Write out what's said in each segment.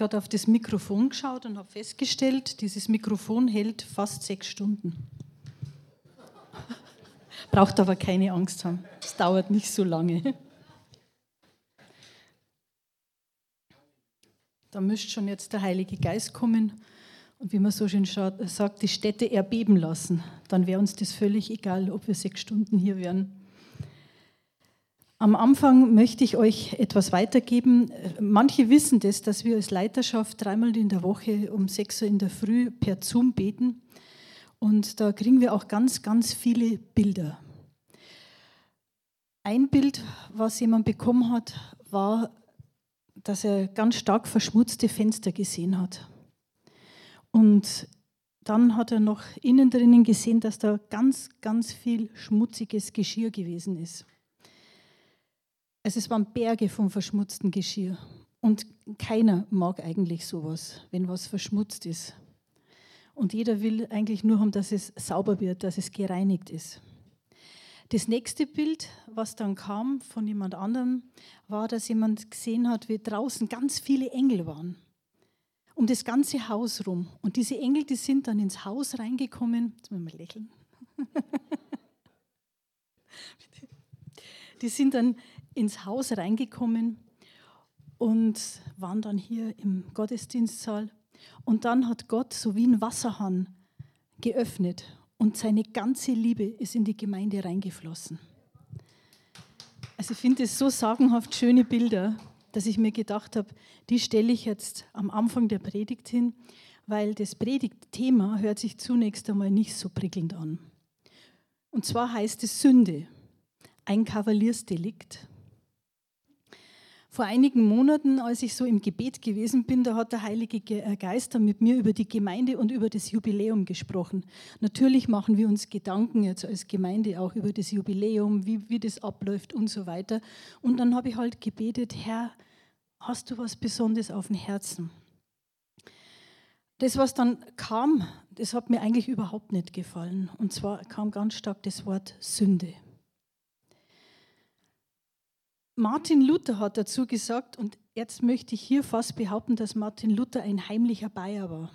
gerade auf das Mikrofon geschaut und habe festgestellt, dieses Mikrofon hält fast sechs Stunden. Braucht aber keine Angst haben. Es dauert nicht so lange. Da müsste schon jetzt der Heilige Geist kommen und wie man so schön sagt, die Städte erbeben lassen. Dann wäre uns das völlig egal, ob wir sechs Stunden hier wären. Am Anfang möchte ich euch etwas weitergeben. Manche wissen das, dass wir als Leiterschaft dreimal in der Woche um sechs Uhr in der Früh per Zoom beten. Und da kriegen wir auch ganz, ganz viele Bilder. Ein Bild, was jemand bekommen hat, war, dass er ganz stark verschmutzte Fenster gesehen hat. Und dann hat er noch innen drinnen gesehen, dass da ganz, ganz viel schmutziges Geschirr gewesen ist. Also es waren Berge von verschmutztem Geschirr. Und keiner mag eigentlich sowas, wenn was verschmutzt ist. Und jeder will eigentlich nur haben, dass es sauber wird, dass es gereinigt ist. Das nächste Bild, was dann kam von jemand anderem, war, dass jemand gesehen hat, wie draußen ganz viele Engel waren. Um das ganze Haus rum. Und diese Engel, die sind dann ins Haus reingekommen. Jetzt müssen wir mal lächeln. die sind dann ins Haus reingekommen und waren dann hier im Gottesdienstsaal. Und dann hat Gott so wie ein Wasserhahn geöffnet und seine ganze Liebe ist in die Gemeinde reingeflossen. Also ich finde es so sagenhaft schöne Bilder, dass ich mir gedacht habe, die stelle ich jetzt am Anfang der Predigt hin, weil das Predigtthema hört sich zunächst einmal nicht so prickelnd an. Und zwar heißt es Sünde, ein Kavaliersdelikt. Vor einigen Monaten, als ich so im Gebet gewesen bin, da hat der Heilige äh, Geist mit mir über die Gemeinde und über das Jubiläum gesprochen. Natürlich machen wir uns Gedanken jetzt als Gemeinde auch über das Jubiläum, wie, wie das abläuft und so weiter. Und dann habe ich halt gebetet, Herr, hast du was Besonderes auf dem Herzen? Das, was dann kam, das hat mir eigentlich überhaupt nicht gefallen. Und zwar kam ganz stark das Wort Sünde. Martin Luther hat dazu gesagt, und jetzt möchte ich hier fast behaupten, dass Martin Luther ein heimlicher Bayer war.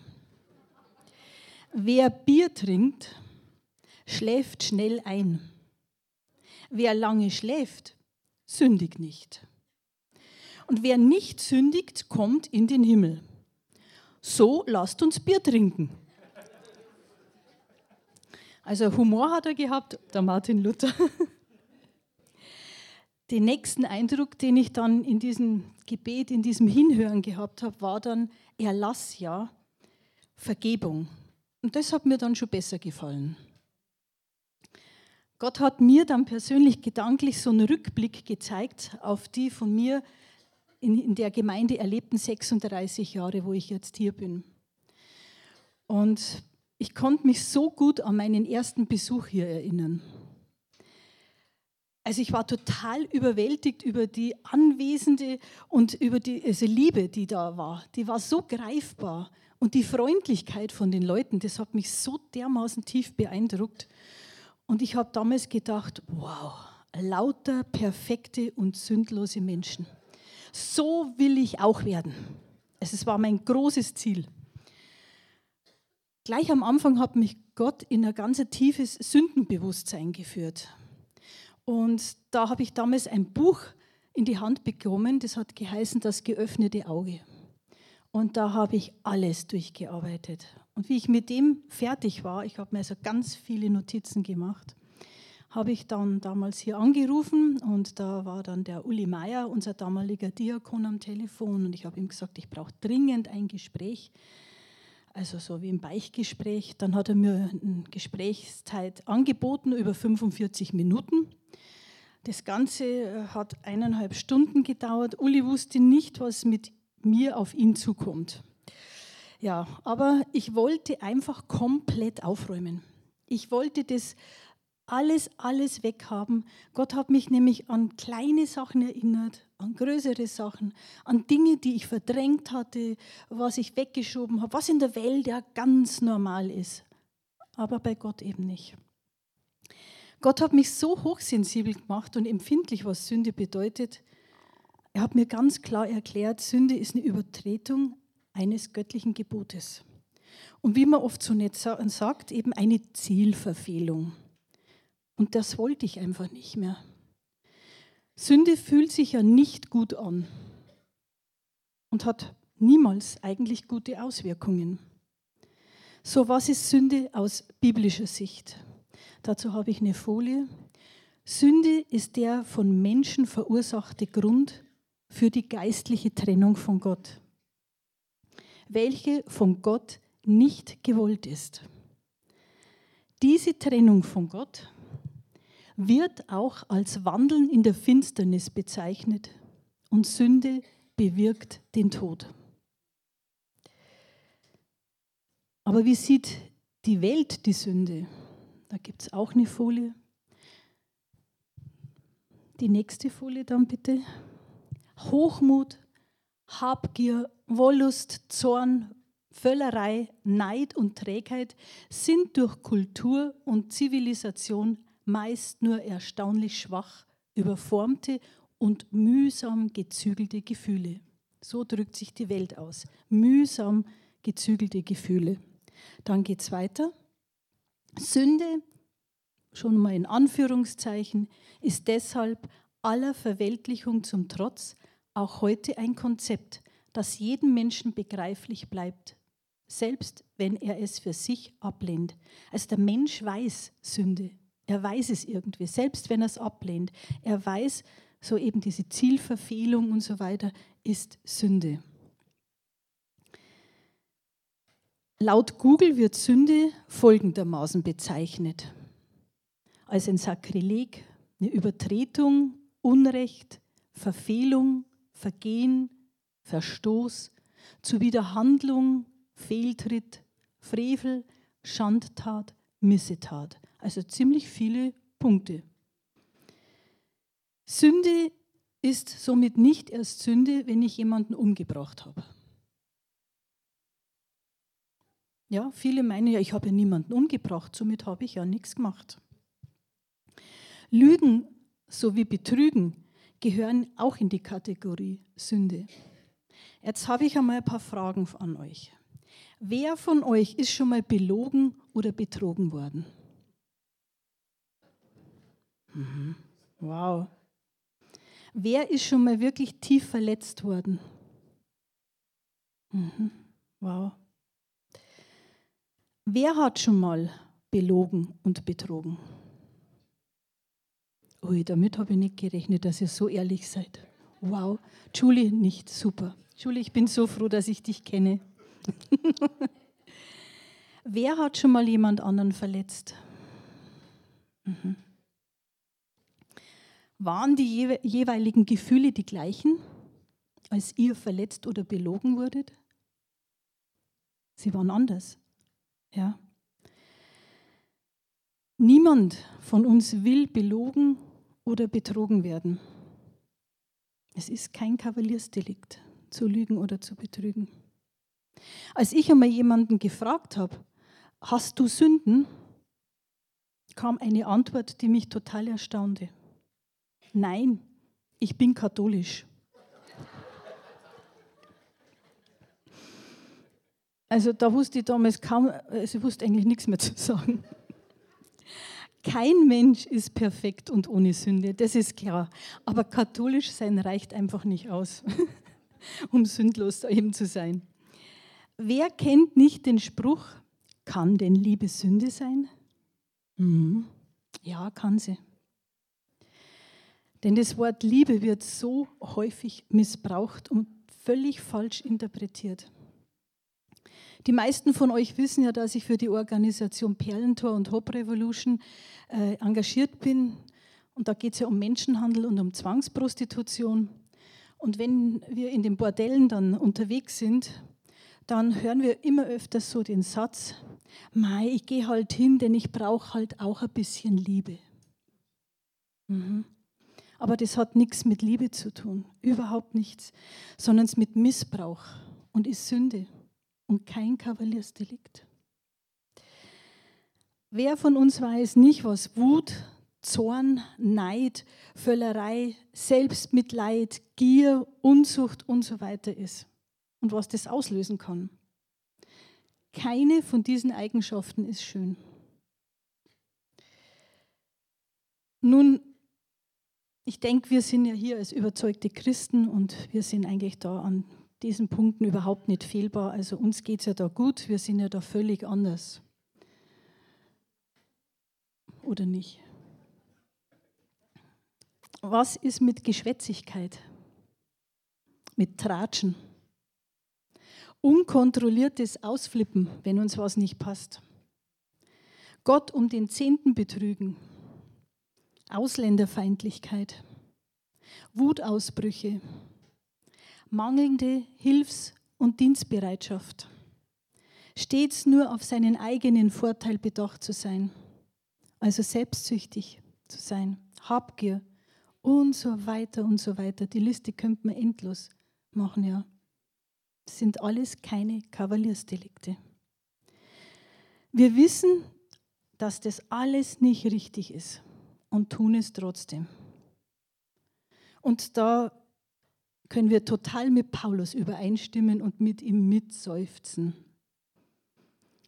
Wer Bier trinkt, schläft schnell ein. Wer lange schläft, sündigt nicht. Und wer nicht sündigt, kommt in den Himmel. So lasst uns Bier trinken. Also Humor hat er gehabt, der Martin Luther. Den nächsten Eindruck, den ich dann in diesem Gebet, in diesem Hinhören gehabt habe, war dann Erlass, ja, Vergebung. Und das hat mir dann schon besser gefallen. Gott hat mir dann persönlich gedanklich so einen Rückblick gezeigt auf die von mir in, der Gemeinde erlebten 36 Jahre, wo ich jetzt hier bin. Und ich konnte mich so gut an meinen ersten Besuch hier erinnern. Also ich war total überwältigt über die anwesende und über die also Liebe, die da war. Die war so greifbar. Und die Freundlichkeit von den Leuten, das hat mich so dermaßen tief beeindruckt. Und ich habe damals gedacht, wow, lauter, perfekte und sündlose Menschen. So will ich auch werden. Also es war mein großes Ziel. Gleich am Anfang hat mich Gott in ein ganz tiefes Sündenbewusstsein geführt. Und da habe ich damals ein Buch in die Hand bekommen, das hat geheißen Das geöffnete Auge. Und da habe ich alles durchgearbeitet. Und wie ich mit dem fertig war, ich habe mir also ganz viele Notizen gemacht, habe ich dann damals hier angerufen und da war dann der Uli Meier, unser damaliger Diakon am Telefon und ich habe ihm gesagt, ich brauche dringend ein Gespräch also so wie ein Beichgespräch. Dann hat er mir eine Gesprächszeit angeboten über 45 Minuten. Das Ganze äh, hat eineinhalb Stunden gedauert. Uli wusste nicht, was mit mir auf ihn zukommt. Ja, aber ich wollte einfach komplett aufräumen. Ich wollte das alles, alles weghaben. Gott hat mich nämlich an kleine Sachen erinnert, an größere Sachen, an Dinge, die ich verdrängt hatte, was ich weggeschoben habe, was in der Welt ja ganz normal ist, aber bei Gott eben nicht. Gott hat mich so hochsensibel gemacht und empfindlich, was Sünde bedeutet. Er hat mir ganz klar erklärt, Sünde ist eine Übertretung eines göttlichen Gebotes. Und wie man oft so nett sagt, eben eine Zielverfehlung. Und das wollte ich einfach nicht mehr. Sünde fühlt sich ja nicht gut an und hat niemals eigentlich gute Auswirkungen. So, was ist Sünde aus biblischer Sicht? Dazu habe ich eine Folie. Sünde ist der von Menschen verursachte Grund für die geistliche Trennung von Gott, welche von Gott nicht gewollt ist. Diese Trennung von Gott wird auch als Wandeln in der Finsternis bezeichnet und Sünde bewirkt den Tod. Aber wie sieht die Welt die Sünde? Da gibt es auch eine Folie. Die nächste Folie dann bitte. Hochmut, Habgier, Wollust, Zorn, Völlerei, Neid und Trägheit sind durch Kultur und Zivilisation meist nur erstaunlich schwach, überformte und mühsam gezügelte Gefühle. So drückt sich die Welt aus. Mühsam gezügelte Gefühle. Dann geht es weiter. Sünde, schon mal in Anführungszeichen, ist deshalb aller Verweltlichung zum Trotz auch heute ein Konzept, das jedem Menschen begreiflich bleibt, selbst wenn er es für sich ablehnt. Also der Mensch weiß Sünde, er weiß es irgendwie, selbst wenn er es ablehnt. Er weiß, so eben diese Zielverfehlung und so weiter ist Sünde. Laut Google wird Sünde folgendermaßen bezeichnet. Als ein Sakrileg, eine Übertretung, Unrecht, Verfehlung, Vergehen, Verstoß, Zuwiderhandlung, Fehltritt, Frevel, Schandtat, Missetat. Also ziemlich viele Punkte. Sünde ist somit nicht erst Sünde, wenn ich jemanden umgebracht habe. Ja, viele meinen ja, ich habe ja niemanden umgebracht, somit habe ich ja nichts gemacht. Lügen sowie Betrügen gehören auch in die Kategorie Sünde. Jetzt habe ich einmal ein paar Fragen an euch. Wer von euch ist schon mal belogen oder betrogen worden? Mhm. Wow. Wer ist schon mal wirklich tief verletzt worden? Mhm. Wow. Wer hat schon mal belogen und betrogen? Ui, damit habe ich nicht gerechnet, dass ihr so ehrlich seid. Wow. Julie, nicht super. Julie, ich bin so froh, dass ich dich kenne. Wer hat schon mal jemand anderen verletzt? Mhm. Waren die jeweiligen Gefühle die gleichen, als ihr verletzt oder belogen wurdet? Sie waren anders. Ja. Niemand von uns will belogen oder betrogen werden. Es ist kein Kavaliersdelikt, zu lügen oder zu betrügen. Als ich einmal jemanden gefragt habe, hast du Sünden, kam eine Antwort, die mich total erstaunte. Nein, ich bin katholisch. Also da wusste ich damals kaum, also ich wusste eigentlich nichts mehr zu sagen. Kein Mensch ist perfekt und ohne Sünde, das ist klar. Aber katholisch sein reicht einfach nicht aus, um sündlos eben zu sein. Wer kennt nicht den Spruch, kann denn Liebe Sünde sein? Mhm. Ja, kann sie. Denn das Wort Liebe wird so häufig missbraucht und völlig falsch interpretiert. Die meisten von euch wissen ja, dass ich für die Organisation Perlentor und Hop Revolution äh, engagiert bin. Und da geht es ja um Menschenhandel und um Zwangsprostitution. Und wenn wir in den Bordellen dann unterwegs sind, dann hören wir immer öfters so den Satz, Mei, ich gehe halt hin, denn ich brauche halt auch ein bisschen Liebe. Mhm. Aber das hat nichts mit Liebe zu tun, überhaupt nichts, sondern es mit Missbrauch und ist Sünde und kein Kavaliersdelikt. Wer von uns weiß nicht, was Wut, Zorn, Neid, Völlerei, Selbstmitleid, Gier, Unzucht und so weiter ist? Und was das auslösen kann. Keine von diesen Eigenschaften ist schön. Nun, ich denke, wir sind ja hier als überzeugte Christen und wir sind eigentlich da an diesen Punkten überhaupt nicht fehlbar. Also uns geht es ja da gut, wir sind ja da völlig anders. Oder nicht? Was ist mit Geschwätzigkeit? Mit Tratschen? Unkontrolliertes Ausflippen, wenn uns was nicht passt. Gott um den Zehnten betrügen. Ausländerfeindlichkeit. Wutausbrüche. Mangelnde Hilfs- und Dienstbereitschaft. Stets nur auf seinen eigenen Vorteil bedacht zu sein. Also selbstsüchtig zu sein. Habgier und so weiter und so weiter. Die Liste könnte man endlos machen, ja. Sind alles keine Kavaliersdelikte. Wir wissen, dass das alles nicht richtig ist und tun es trotzdem. Und da können wir total mit Paulus übereinstimmen und mit ihm mitseufzen.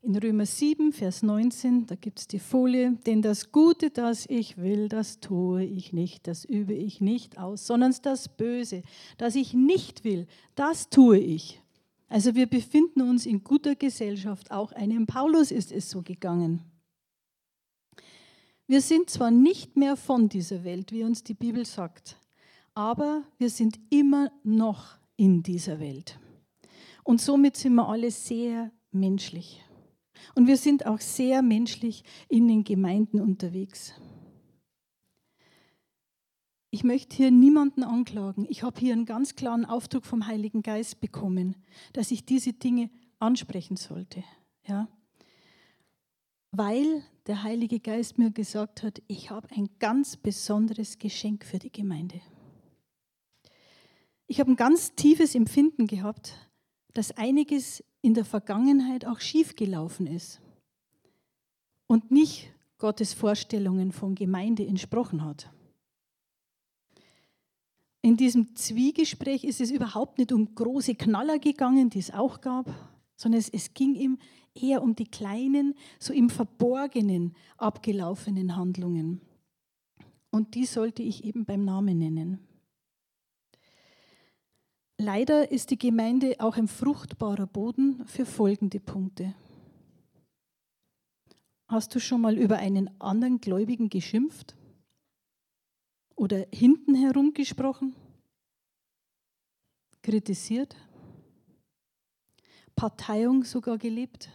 In Römer 7, Vers 19, da gibt es die Folie, denn das Gute, das ich will, das tue ich nicht, das übe ich nicht aus, sondern das Böse, das ich nicht will, das tue ich. Also wir befinden uns in guter Gesellschaft. Auch einem Paulus ist es so gegangen. Wir sind zwar nicht mehr von dieser Welt, wie uns die Bibel sagt, aber wir sind immer noch in dieser Welt. Und somit sind wir alle sehr menschlich. Und wir sind auch sehr menschlich in den Gemeinden unterwegs. Ich möchte hier niemanden anklagen. Ich habe hier einen ganz klaren Aufdruck vom Heiligen Geist bekommen, dass ich diese Dinge ansprechen sollte. Ja? Weil der Heilige Geist mir gesagt hat, ich habe ein ganz besonderes Geschenk für die Gemeinde. Ich habe ein ganz tiefes Empfinden gehabt, dass einiges in der Vergangenheit auch schiefgelaufen ist und nicht Gottes Vorstellungen von Gemeinde entsprochen hat. In diesem Zwiegespräch ist es überhaupt nicht um große Knaller gegangen, die es auch gab, sondern es, es ging ihm eher um die kleinen, so im Verborgenen abgelaufenen Handlungen. Und die sollte ich eben beim Namen nennen. Leider ist die Gemeinde auch ein fruchtbarer Boden für folgende Punkte. Hast du schon mal über einen anderen Gläubigen geschimpft? Oder hinten herum gesprochen, kritisiert, Parteiung sogar gelebt,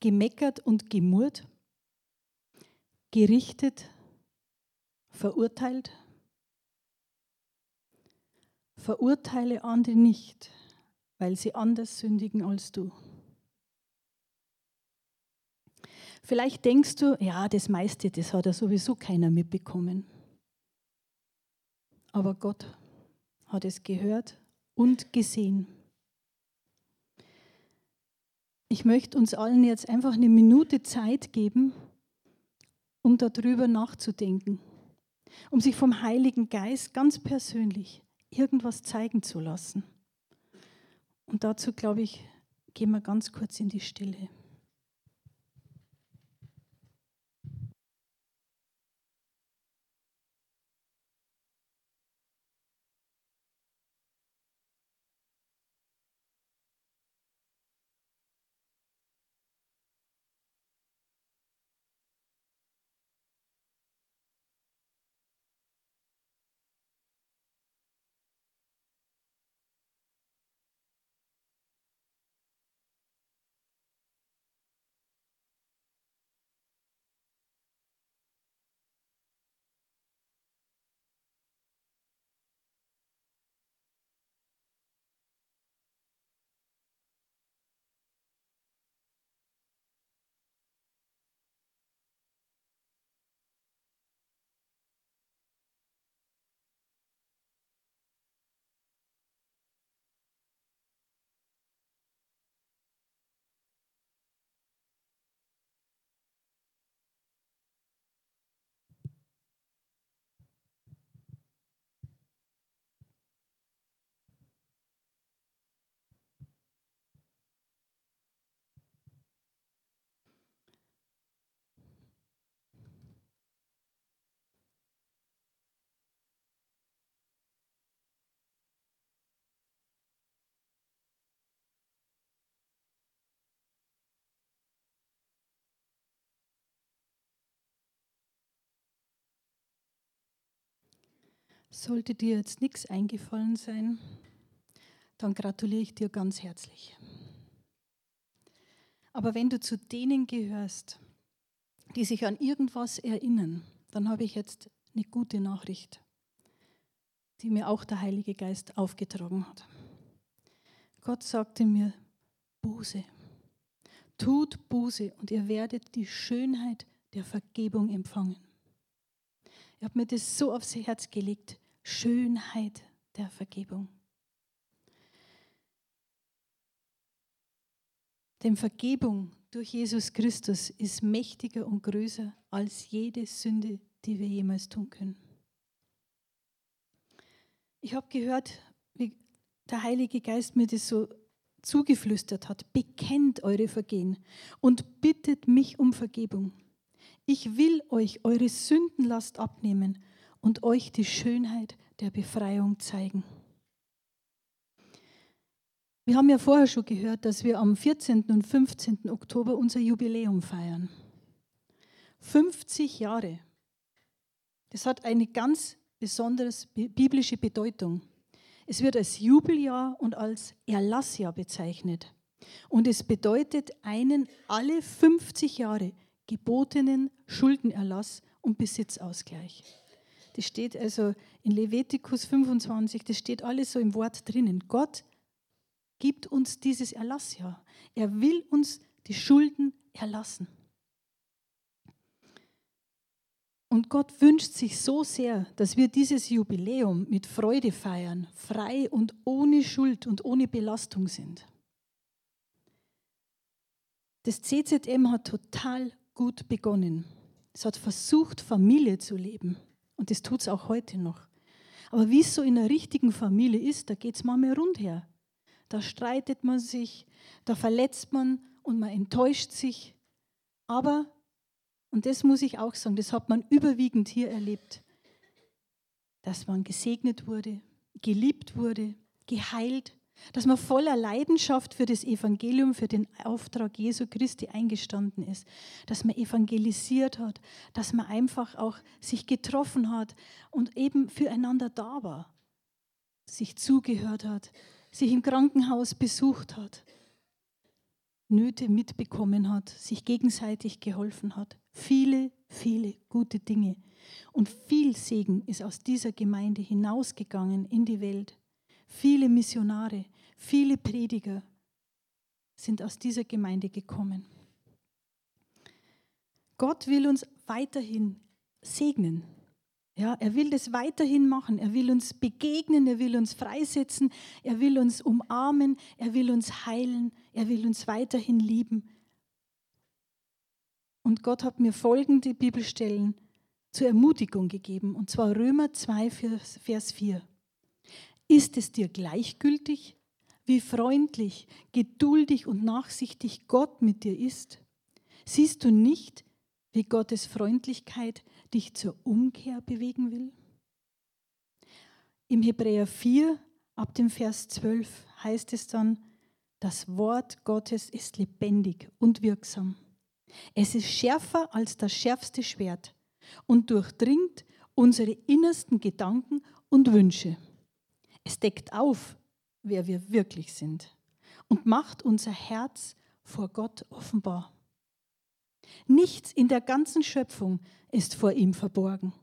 gemeckert und gemurrt, gerichtet, verurteilt. Verurteile andere nicht, weil sie anders sündigen als du. Vielleicht denkst du, ja, das meiste, das hat ja sowieso keiner mitbekommen aber Gott hat es gehört und gesehen. Ich möchte uns allen jetzt einfach eine Minute Zeit geben, um darüber nachzudenken, um sich vom Heiligen Geist ganz persönlich irgendwas zeigen zu lassen. Und dazu, glaube ich, gehen wir ganz kurz in die Stille. Sollte dir jetzt nichts eingefallen sein, dann gratuliere ich dir ganz herzlich. Aber wenn du zu denen gehörst, die sich an irgendwas erinnern, dann habe ich jetzt eine gute Nachricht, die mir auch der Heilige Geist aufgetragen hat. Gott sagte mir, Buße. Tut Buße und ihr werdet die Schönheit der Vergebung empfangen. Ich habe mir das so aufs Herz gelegt. Schönheit der Vergebung. Denn Vergebung durch Jesus Christus ist mächtiger und größer als jede Sünde, die wir jemals tun können. Ich habe gehört, wie der Heilige Geist mir das so zugeflüstert hat. Bekennt eure Vergehen und bittet mich um Vergebung. Ich will euch eure Sündenlast abnehmen und euch die Schönheit der Befreiung zeigen. Wir haben ja vorher schon gehört, dass wir am 14. und 15. Oktober unser Jubiläum feiern. 50 Jahre. Das hat eine ganz besondere biblische Bedeutung. Es wird als Jubeljahr und als Erlassjahr bezeichnet. Und es bedeutet einen alle 50 Jahre gebotenen Schuldenerlass und Besitzausgleich. Das steht also in Levitikus 25, das steht alles so im Wort drinnen. Gott gibt uns dieses Erlassjahr. Er will uns die Schulden erlassen. Und Gott wünscht sich so sehr, dass wir dieses Jubiläum mit Freude feiern, frei und ohne Schuld und ohne Belastung sind. Das CZM hat total gut begonnen. Es hat versucht, Familie zu leben. Und das tut es auch heute noch. Aber wie es so in einer richtigen Familie ist, da geht es manchmal rundher. Da streitet man sich, da verletzt man und man enttäuscht sich. Aber und das muss ich auch sagen, das hat man überwiegend hier erlebt, dass man gesegnet wurde, geliebt wurde, geheilt, dass man voller Leidenschaft für das Evangelium, für den Auftrag Jesu Christi eingestanden ist, dass man evangelisiert hat, dass man einfach auch sich getroffen hat und eben füreinander da war, sich zugehört hat, sich im Krankenhaus besucht hat, Nöte mitbekommen hat, sich gegenseitig geholfen hat. Viele, viele gute Dinge. Und viel Segen ist aus dieser Gemeinde hinausgegangen in die Welt. Viele Missionare, viele Prediger sind aus dieser Gemeinde gekommen. Gott will uns weiterhin segnen. Ja, er will das weiterhin machen. Er will uns begegnen, er will uns freisetzen, er will uns umarmen, er will uns heilen, er will uns weiterhin lieben. Und Gott hat mir folgende Bibelstellen zur Ermutigung gegeben, und zwar Römer 2, Vers 4. Ist es dir gleichgültig, wie freundlich, geduldig und nachsichtig Gott mit dir ist? Siehst du nicht, wie Gottes Freundlichkeit dich zur Umkehr bewegen will? Im Hebräer 4 ab dem Vers 12 heißt es dann, das Wort Gottes ist lebendig und wirksam. Es ist schärfer als das schärfste Schwert und durchdringt unsere innersten Gedanken und Wünsche. Es deckt auf, wer wir wirklich sind und macht unser Herz vor Gott offenbar. Nichts in der ganzen Schöpfung ist vor ihm verborgen.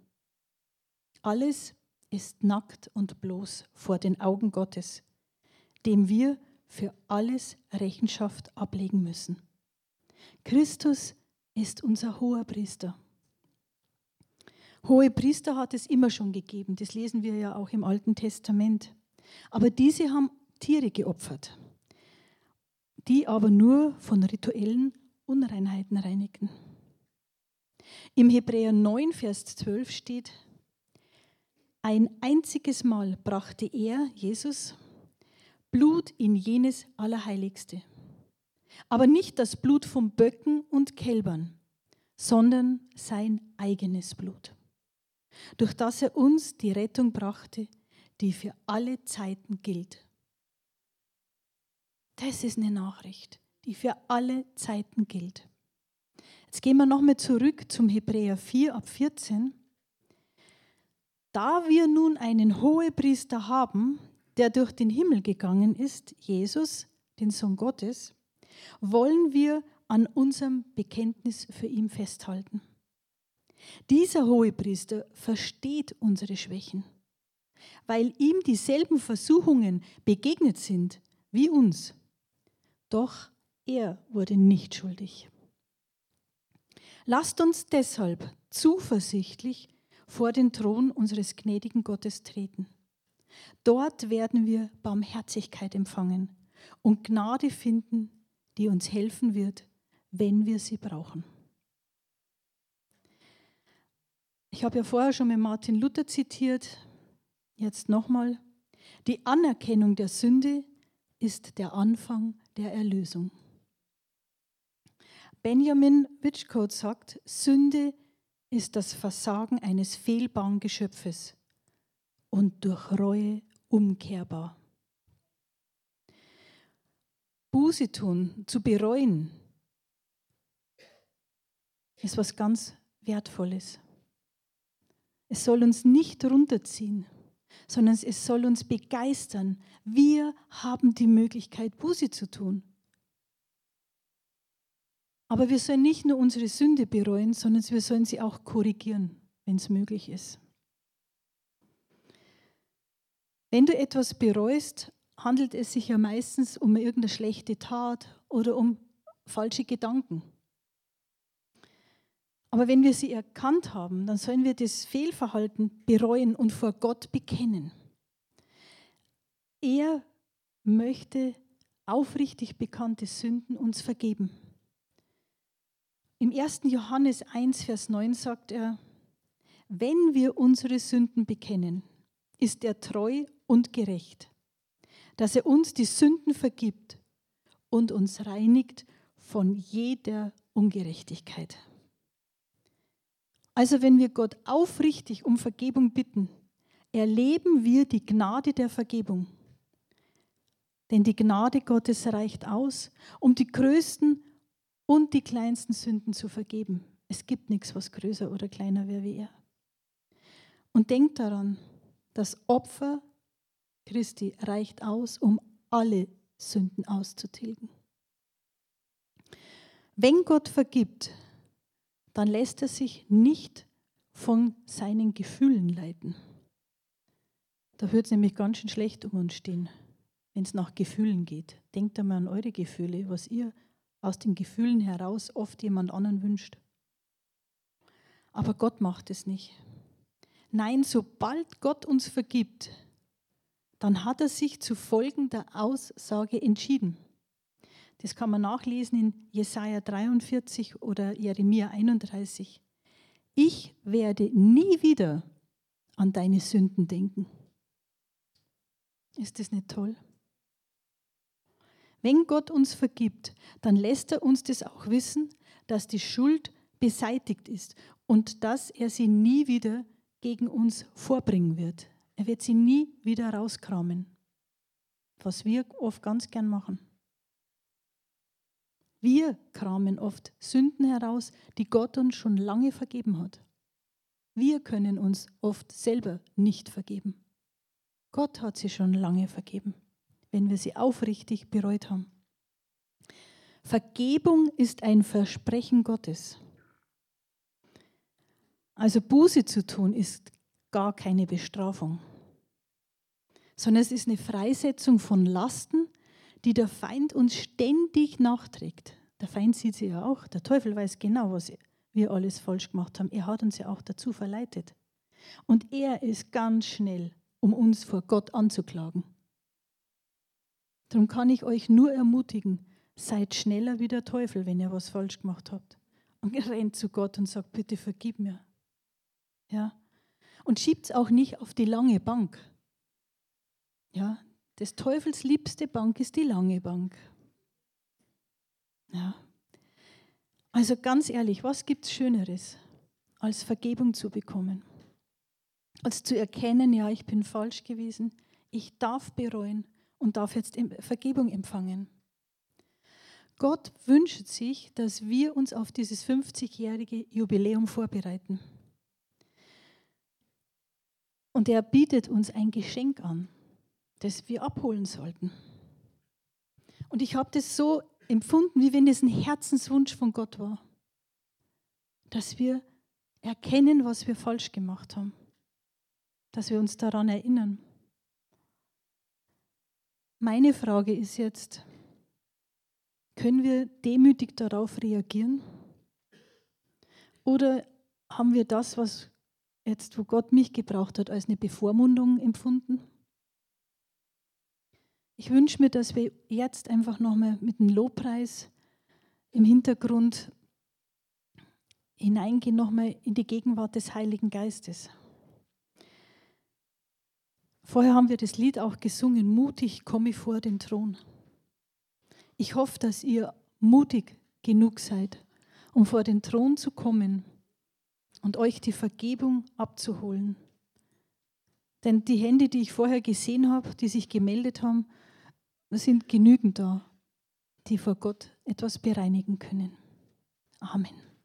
Alles ist nackt und bloß vor den Augen Gottes, dem wir für alles Rechenschaft ablegen müssen. Christus ist unser hoher Priester. Hohe Priester hat es immer schon gegeben, das lesen wir ja auch im Alten Testament. Aber diese haben Tiere geopfert, die aber nur von rituellen Unreinheiten reinigen. Im Hebräer 9, Vers 12 steht, ein einziges Mal brachte er, Jesus, Blut in jenes Allerheiligste. Aber nicht das Blut von Böcken und Kälbern, sondern sein eigenes Blut, durch das er uns die Rettung brachte, die für alle Zeiten gilt. Das ist eine Nachricht die für alle Zeiten gilt. Jetzt gehen wir nochmal zurück zum Hebräer 4 ab 14. Da wir nun einen Hohepriester haben, der durch den Himmel gegangen ist, Jesus, den Sohn Gottes, wollen wir an unserem Bekenntnis für ihn festhalten. Dieser Hohepriester versteht unsere Schwächen, weil ihm dieselben Versuchungen begegnet sind wie uns. Doch er wurde nicht schuldig. Lasst uns deshalb zuversichtlich vor den Thron unseres gnädigen Gottes treten. Dort werden wir Barmherzigkeit empfangen und Gnade finden, die uns helfen wird, wenn wir sie brauchen. Ich habe ja vorher schon mit Martin Luther zitiert, jetzt nochmal. Die Anerkennung der Sünde ist der Anfang der Erlösung. Benjamin Witchcote sagt, Sünde ist das Versagen eines fehlbaren Geschöpfes und durch Reue umkehrbar. Buße tun, zu bereuen, ist was ganz Wertvolles. Es soll uns nicht runterziehen, sondern es soll uns begeistern. Wir haben die Möglichkeit, Buße zu tun. Aber wir sollen nicht nur unsere Sünde bereuen, sondern wir sollen sie auch korrigieren, wenn es möglich ist. Wenn du etwas bereust, handelt es sich ja meistens um irgendeine schlechte Tat oder um falsche Gedanken. Aber wenn wir sie erkannt haben, dann sollen wir das Fehlverhalten bereuen und vor Gott bekennen. Er möchte aufrichtig bekannte Sünden uns vergeben. Im 1. Johannes 1, Vers 9 sagt er, wenn wir unsere Sünden bekennen, ist er treu und gerecht, dass er uns die Sünden vergibt und uns reinigt von jeder Ungerechtigkeit. Also wenn wir Gott aufrichtig um Vergebung bitten, erleben wir die Gnade der Vergebung. Denn die Gnade Gottes reicht aus, um die größten und die kleinsten Sünden zu vergeben. Es gibt nichts, was größer oder kleiner wäre wie er. Und denkt daran, das Opfer Christi reicht aus, um alle Sünden auszutilgen. Wenn Gott vergibt, dann lässt er sich nicht von seinen Gefühlen leiten. Da wird es nämlich ganz schön schlecht um uns stehen, wenn es nach Gefühlen geht. Denkt einmal an eure Gefühle, was ihr aus den Gefühlen heraus oft jemand anderen wünscht. Aber Gott macht es nicht. Nein, sobald Gott uns vergibt, dann hat er sich zu folgender Aussage entschieden. Das kann man nachlesen in Jesaja 43 oder Jeremia 31. Ich werde nie wieder an deine Sünden denken. Ist das nicht toll? Wenn Gott uns vergibt, dann lässt er uns das auch wissen, dass die Schuld beseitigt ist und dass er sie nie wieder gegen uns vorbringen wird. Er wird sie nie wieder rauskramen, was wir oft ganz gern machen. Wir kramen oft Sünden heraus, die Gott uns schon lange vergeben hat. Wir können uns oft selber nicht vergeben. Gott hat sie schon lange vergeben, wenn wir sie aufrichtig bereut haben. Vergebung ist ein Versprechen Gottes. Also Buße zu tun ist gar keine Bestrafung, sondern es ist eine Freisetzung von Lasten, die der Feind uns ständig nachträgt. Der Feind sieht sie ja auch. Der Teufel weiß genau, was wir alles falsch gemacht haben. Er hat uns ja auch dazu verleitet. Und er ist ganz schnell, um uns vor Gott anzuklagen. Darum kann ich euch nur ermutigen, seid schneller wie der Teufel, wenn ihr was falsch gemacht habt. Und rennt zu Gott und sagt, bitte vergib mir. Ja. Und schiebt es auch nicht auf die lange Bank. Ja, des Teufels liebste Bank ist die lange Bank. Ja. Also ganz ehrlich, was gibt es Schöneres, als Vergebung zu bekommen? Als zu erkennen, ja, ich bin falsch gewesen, ich darf bereuen und darf jetzt Vergebung empfangen. Gott wünscht sich, dass wir uns auf dieses 50-jährige Jubiläum vorbereiten. Und er bietet uns ein Geschenk an, das wir abholen sollten. Und ich habe das so empfunden, wie wenn es ein Herzenswunsch von Gott war, dass wir erkennen, was wir falsch gemacht haben, dass wir uns daran erinnern. Meine Frage ist jetzt, können wir demütig darauf reagieren? Oder haben wir das, was jetzt, wo Gott mich gebraucht hat, als eine Bevormundung empfunden? Ich wünsche mir, dass wir jetzt einfach nochmal mit dem Lobpreis im Hintergrund hineingehen, nochmal in die Gegenwart des Heiligen Geistes. Vorher haben wir das Lied auch gesungen, mutig komme ich vor den Thron. Ich hoffe, dass ihr mutig genug seid, um vor den Thron zu kommen und euch die Vergebung abzuholen. Denn die Hände, die ich vorher gesehen habe, die sich gemeldet haben, sind genügend da, die vor Gott etwas bereinigen können. Amen.